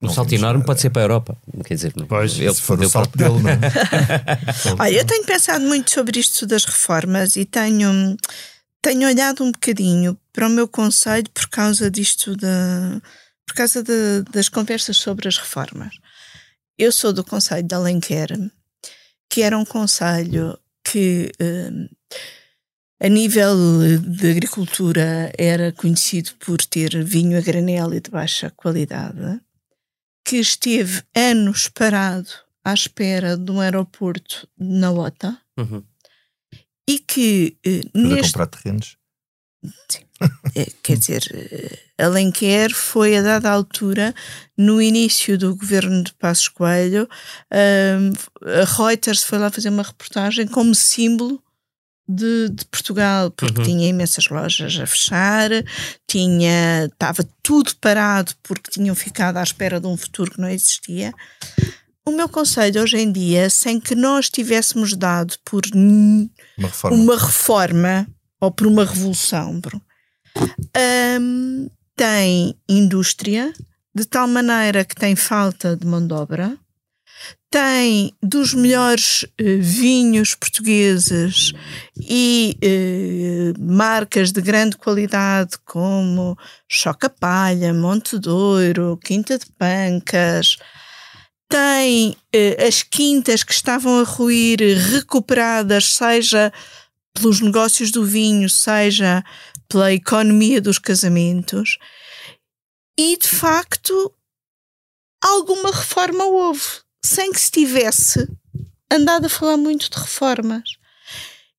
um salto enorme pode ser para a Europa, quer dizer, pois, ele, se for o salto dele, não. É? Olha, eu tenho pensado muito sobre isto das reformas e tenho, tenho olhado um bocadinho para o meu conselho por causa disto da por causa de, das conversas sobre as reformas. Eu sou do Conselho de Alenquer, que era um conselho que eh, a nível de agricultura, era conhecido por ter vinho a granel e de baixa qualidade, que esteve anos parado à espera de um aeroporto na OTA uhum. e que. Eh, neste... comprar terrenos? Sim. É, quer dizer, eh, Alenquer foi a dada altura, no início do governo de Passos Coelho, a Reuters foi lá fazer uma reportagem como símbolo de, de Portugal, porque uhum. tinha imensas lojas a fechar, tinha estava tudo parado porque tinham ficado à espera de um futuro que não existia. O meu conselho hoje em dia, sem que nós tivéssemos dado por uma reforma, uma reforma ou por uma revolução, um, tem indústria, de tal maneira que tem falta de mão de obra, tem dos melhores uh, vinhos portugueses e uh, marcas de grande qualidade como Choca Palha, Monte Douro, Quinta de Pancas. Tem uh, as quintas que estavam a ruir recuperadas, seja pelos negócios do vinho, seja pela economia dos casamentos. E de facto, alguma reforma houve sem que se tivesse andado a falar muito de reformas.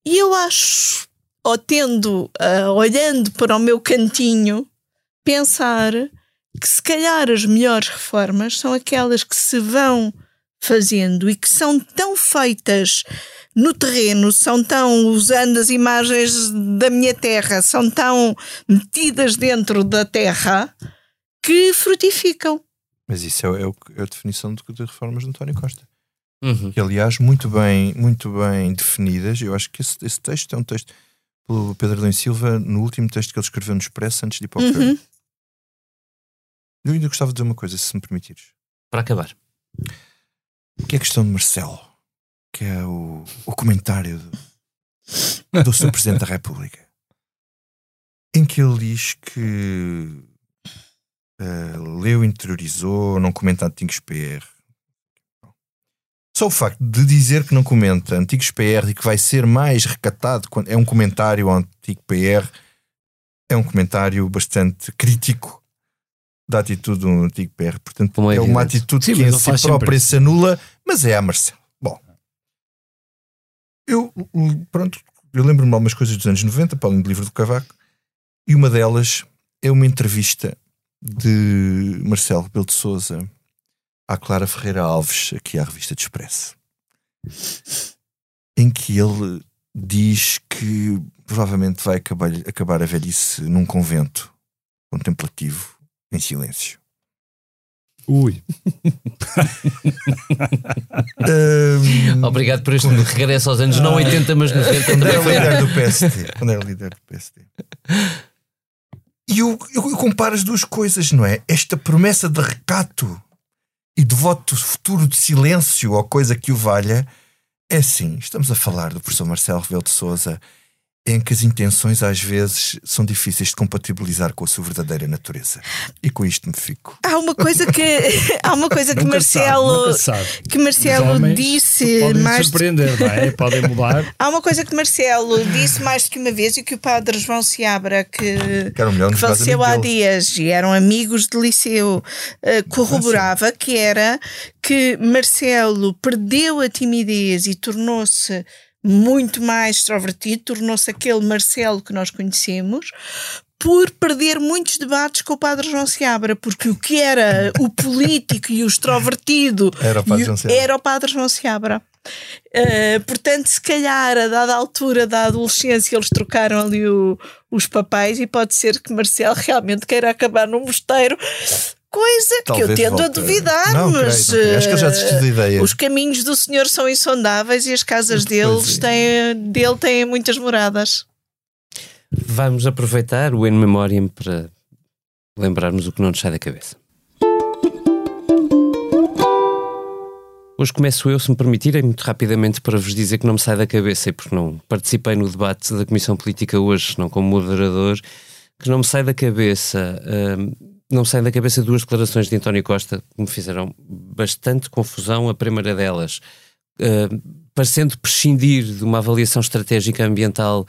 E eu acho, ou tendo, uh, olhando para o meu cantinho, pensar que se calhar as melhores reformas são aquelas que se vão fazendo e que são tão feitas no terreno, são tão, usando as imagens da minha terra, são tão metidas dentro da terra que frutificam. Mas isso é, é, é a definição de, de, reformas de António Costa. Uhum. Que, aliás, muito bem, muito bem definidas. Eu acho que esse, esse texto é um texto pelo Pedro Adão Silva, no último texto que ele escreveu no Expresso, antes de ir para o uhum. Eu ainda gostava de dizer uma coisa, se me permitires. Para acabar. Que é a questão de Marcelo, que é o, o comentário do, do Sr. Presidente da República, em que ele diz que uh, leu, interiorizou, não comenta antigos PR. Só o facto de dizer que não comenta antigos PR e que vai ser mais recatado quando é um comentário ao antigo PR, é um comentário bastante crítico da atitude do antigo PR. Portanto, é, é uma atitude Sim, que em si própria se anula, mas é a Marcelo. Bom, eu, pronto, eu lembro-me de algumas coisas dos anos 90, para além do livro do Cavaco, E uma delas é uma entrevista de Marcelo Rebelo de Souza à Clara Ferreira Alves, aqui à revista de Expresso, em que ele diz que provavelmente vai acabar, acabar a velhice num convento contemplativo, em silêncio. Ui. Hum, Obrigado por este regresso aos anos, não 80, mas 90 quando era também. líder do PSD. Quando era líder do PSD. E eu, eu, eu comparo as duas coisas, não é? Esta promessa de recato e de voto futuro de silêncio ou coisa que o valha, é sim, estamos a falar do professor Marcelo Rebelo de Souza, em que as intenções às vezes são difíceis de compatibilizar com a sua verdadeira natureza. E com isto me fico. Há uma coisa que há uma coisa que sabe, Marcelo sabe. que Marcelo Os homens disse podem mais surpreender, não é? Podem mudar. Há uma coisa que Marcelo disse mais do que uma vez e que o padre João Seabra, que, Que melhor que faleceu há dias e eram amigos de liceu, eh, corroborava que era que Marcelo perdeu a timidez e tornou-se muito mais extrovertido, tornou-se aquele Marcelo que nós conhecemos. Por perder muitos debates com o Padre João Seabra, porque o que era o político e o extrovertido Era o Padre João Seabra. era o Padre João Seabra. Uh, portanto, se calhar, a dada altura da adolescência, eles trocaram ali o- os papéis e pode ser que Marcelo realmente queira acabar no mosteiro. Coisa que eu Talvez tendo a duvidar, Não, creio, mas não creio. Acho que ele já uh, ideia. os caminhos do Senhor são insondáveis e as casas deles é. têm, dele têm muitas moradas. Vamos aproveitar o In Memoriam para lembrarmos o que não nos sai da cabeça. Hoje começo eu, se me permitirem, muito rapidamente para vos dizer que não me sai da cabeça, e porque não participei no debate da Comissão Política hoje, não como moderador, que não me sai da cabeça, hum, não saem da cabeça duas declarações de António Costa que me fizeram bastante confusão. A primeira delas, hum, parecendo prescindir de uma avaliação estratégica ambiental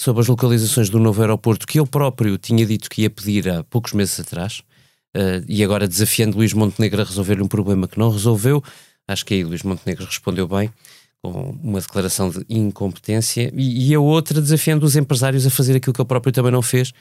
sobre as localizações do novo aeroporto que ele próprio tinha dito que ia pedir há poucos meses atrás, eh, e agora desafiando Luís Montenegro a resolver um problema que não resolveu. Acho que aí Luís Montenegro respondeu bem, com uma declaração de incompetência, e, e a outra desafiando os empresários a fazer aquilo que ele próprio também não fez,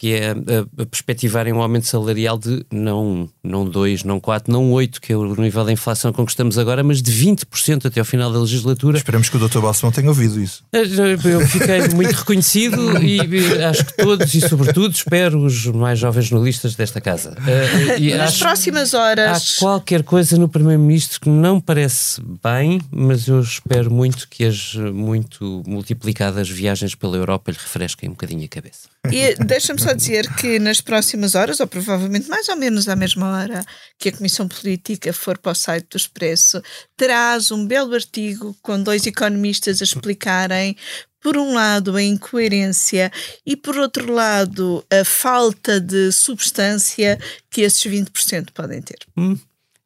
que é a, a perspectivarem um aumento salarial de não não dois, não quatro, não oito, que é o nível da inflação com que estamos agora, mas de 20% até ao final da legislatura. Esperamos que o Dr. Balsemão tenha ouvido isso. Eu fiquei muito reconhecido e acho que todos, e sobretudo, espero os mais jovens jornalistas desta casa. Eh, e Nas acho- próximas Há horas. qualquer coisa no Primeiro-Ministro que não parece bem, mas eu espero muito que as muito multiplicadas viagens pela Europa lhe refresquem um bocadinho a cabeça. E deixa-me só dizer que nas próximas horas, ou provavelmente mais ou menos à mesma hora que a Comissão Política for para o site do Expresso, terás um belo artigo com dois economistas a explicarem, por um lado, a incoerência e, por outro lado, a falta de substância que esses 20% podem ter.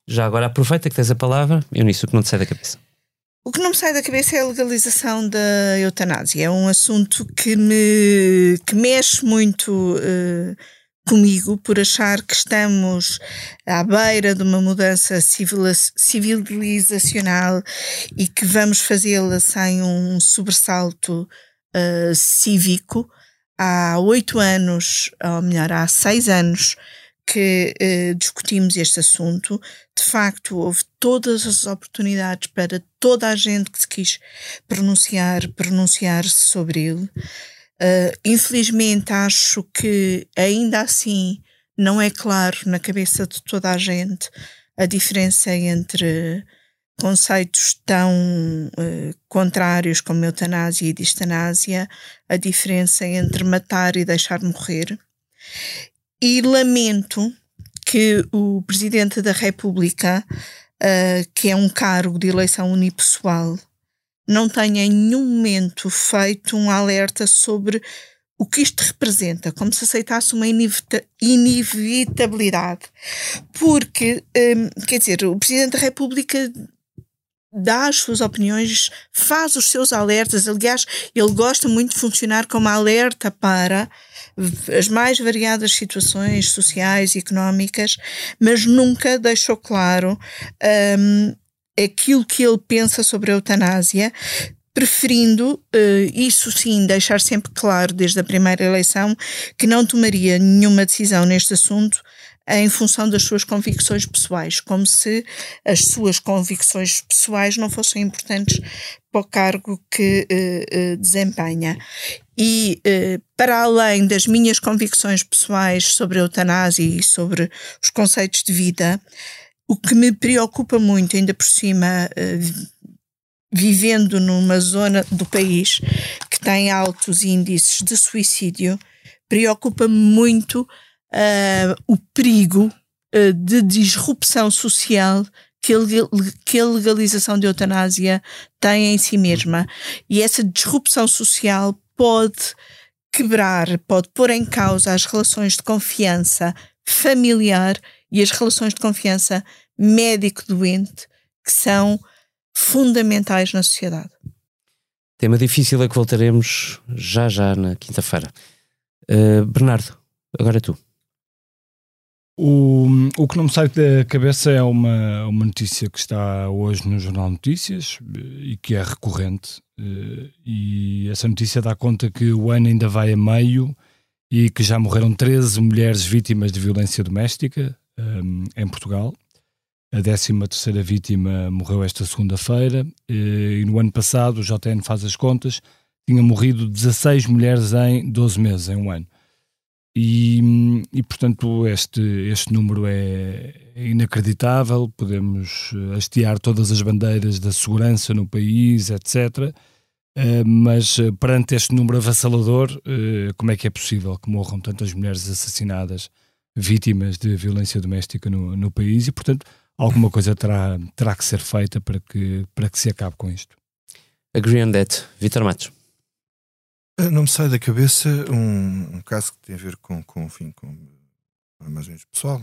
Já agora aproveita que tens a palavra, eu nisso que não te sai da cabeça. O que não me sai da cabeça é a legalização da eutanásia. É um assunto que me que mexe muito eh, comigo por achar que estamos à beira de uma mudança civila- civilizacional e que vamos fazê-la sem um sobressalto eh, cívico. Há oito anos, ou melhor, há seis anos, que eh, discutimos este assunto. De facto, houve todas as oportunidades para toda a gente que se quis pronunciar, pronunciar-se sobre ele. Eh, infelizmente, acho que ainda assim não é claro na cabeça de toda a gente a diferença entre conceitos tão eh, contrários como eutanásia e distanásia, a diferença entre matar e deixar morrer. E lamento que o Presidente da República, ah, que é um cargo de eleição unipessoal, não tenha em nenhum momento feito um alerta sobre o que isto representa, como se aceitasse uma inevita- inevitabilidade. Porque, hum, quer dizer, o Presidente da República dá as suas opiniões, faz os seus alertas. Aliás, ele gosta muito de funcionar como alerta para as mais variadas situações sociais e económicas, mas nunca deixou claro hum, aquilo que ele pensa sobre a eutanásia. preferindo, uh, isso sim, deixar sempre claro desde a primeira eleição que não tomaria nenhuma decisão neste assunto em função das suas convicções pessoais, como se as suas convicções pessoais não fossem importantes para o cargo que uh, uh, desempenha. E uh, para além das minhas convicções pessoais sobre a eutanásia e sobre os conceitos de vida, o que me preocupa muito, ainda por cima, vivendo numa zona do país que tem altos índices de suicídio, preocupa-me muito uh, o perigo uh, de disrupção social que a, legalização de eutanásia tem em si mesma. E essa disrupção social pode quebrar, pode pôr em causa as relações de confiança familiar e as relações de confiança médico-doente, que são fundamentais na sociedade. Tema difícil a que voltaremos já já na quinta-feira. Uh, Bernardo, agora é tu. O, o que não me sai da cabeça é uma, uma notícia que está hoje no Jornal Notícias eh, e que é recorrente. Eh, e essa notícia dá conta que o ano ainda vai a meio e que já morreram 13 mulheres vítimas de violência doméstica um, em Portugal. A 13 terceira vítima morreu esta segunda-feira e no ano passado, o JN faz as contas, tinha morrido 16 mulheres em 12 meses, em um ano. E, e portanto, este, este número é inacreditável. Podemos hastear todas as bandeiras da segurança no país, etc. Uh, mas uh, perante este número avassalador, como é que é possível que morram tantas mulheres assassinadas, vítimas de violência doméstica no, no país? E, portanto, alguma coisa terá, terá que ser feita para que, para que se acabe com isto. Agree on that. Vitor Matos. Eh, não me sai da cabeça um, um caso que tem a ver com, com, enfim, com mais ou menos pessoal.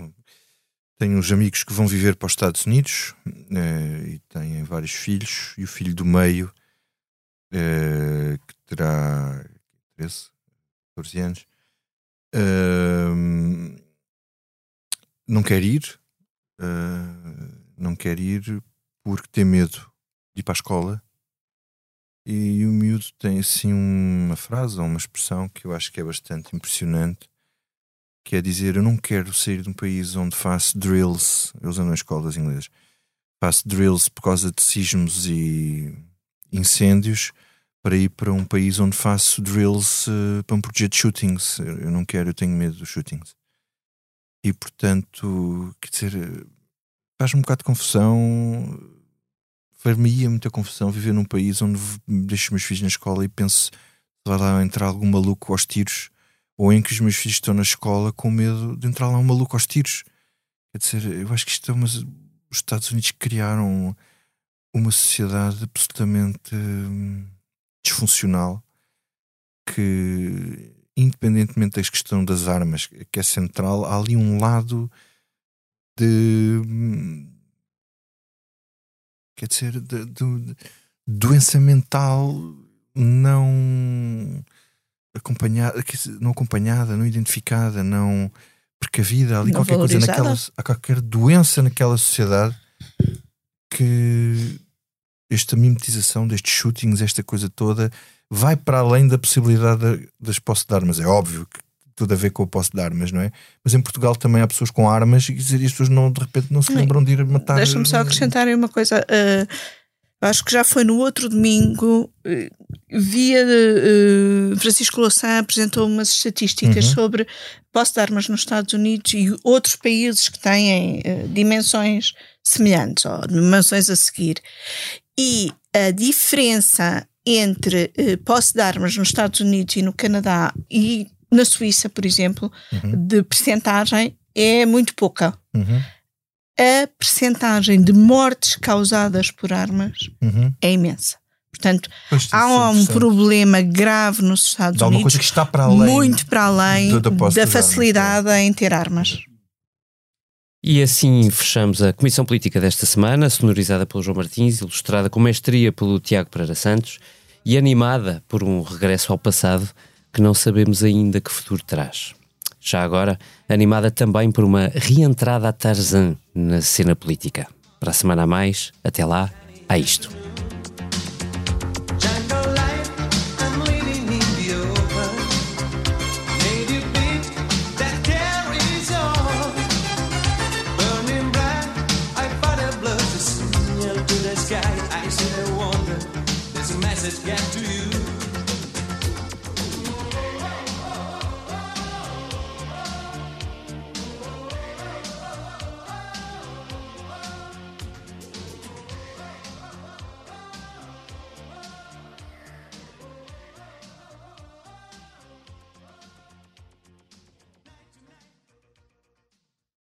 Tenho uns amigos que vão viver para os Estados Unidos eh, e têm vários filhos, e o filho do meio, eh, que terá 13, 14 anos, não quer ir, não quer ir porque tem medo de ir para a escola e o miúdo tem assim uma frase ou uma expressão que eu acho que é bastante impressionante, que é dizer: Eu não quero sair de um país onde faço drills, eu uso nas escolas inglesas, faço drills por causa de sismos e incêndios, para ir para um país onde faço drills uh, para me proteger de shootings. Eu não quero, eu tenho medo dos shootings. E portanto, quer dizer, faz-me um bocado de confusão faz-me muita confusão viver num país onde deixo os meus filhos na escola e penso vai lá entrar algum maluco aos tiros, ou em que os meus filhos estão na escola com medo de entrar lá um maluco aos tiros. Quer dizer, eu acho que isto é uma, os Estados Unidos criaram uma sociedade absolutamente hum, disfuncional que, independentemente da questão das armas, que é central, há ali um lado de hum, quer dizer, de, de, doença mental não acompanhada, não acompanhada, não identificada, não precavida, ali não qualquer coisa naquela, há qualquer doença naquela sociedade que esta mimetização destes shootings, esta coisa toda, vai para além da possibilidade das posse de armas. É óbvio que tudo a ver com a posse de armas, não é? Mas em Portugal também há pessoas com armas e, as pessoas não, de repente não se lembram de ir matar. Deixa-me só acrescentar uma coisa. Uh, acho que já foi no outro domingo, uh, via uh, Francisco Louçã apresentou umas estatísticas uhum. sobre posse de armas nos Estados Unidos e outros países que têm dimensões semelhantes ou dimensões a seguir. E a diferença entre posse de armas nos Estados Unidos e no Canadá e na Suíça, por exemplo, uhum. de percentagem é muito pouca. Uhum. A percentagem de mortes causadas por armas uhum. é imensa. Portanto, pois, há um problema grave nos Estados Unidos, coisa que está para além muito para além da facilidade armas. em ter armas. E assim fechamos a Comissão Política desta semana, sonorizada pelo João Martins, ilustrada com mestria pelo Tiago Pereira Santos e animada por um regresso ao passado que não sabemos ainda que futuro traz. Já agora, animada também por uma reentrada a Tarzan na cena política. Para a semana a mais, até lá, a isto.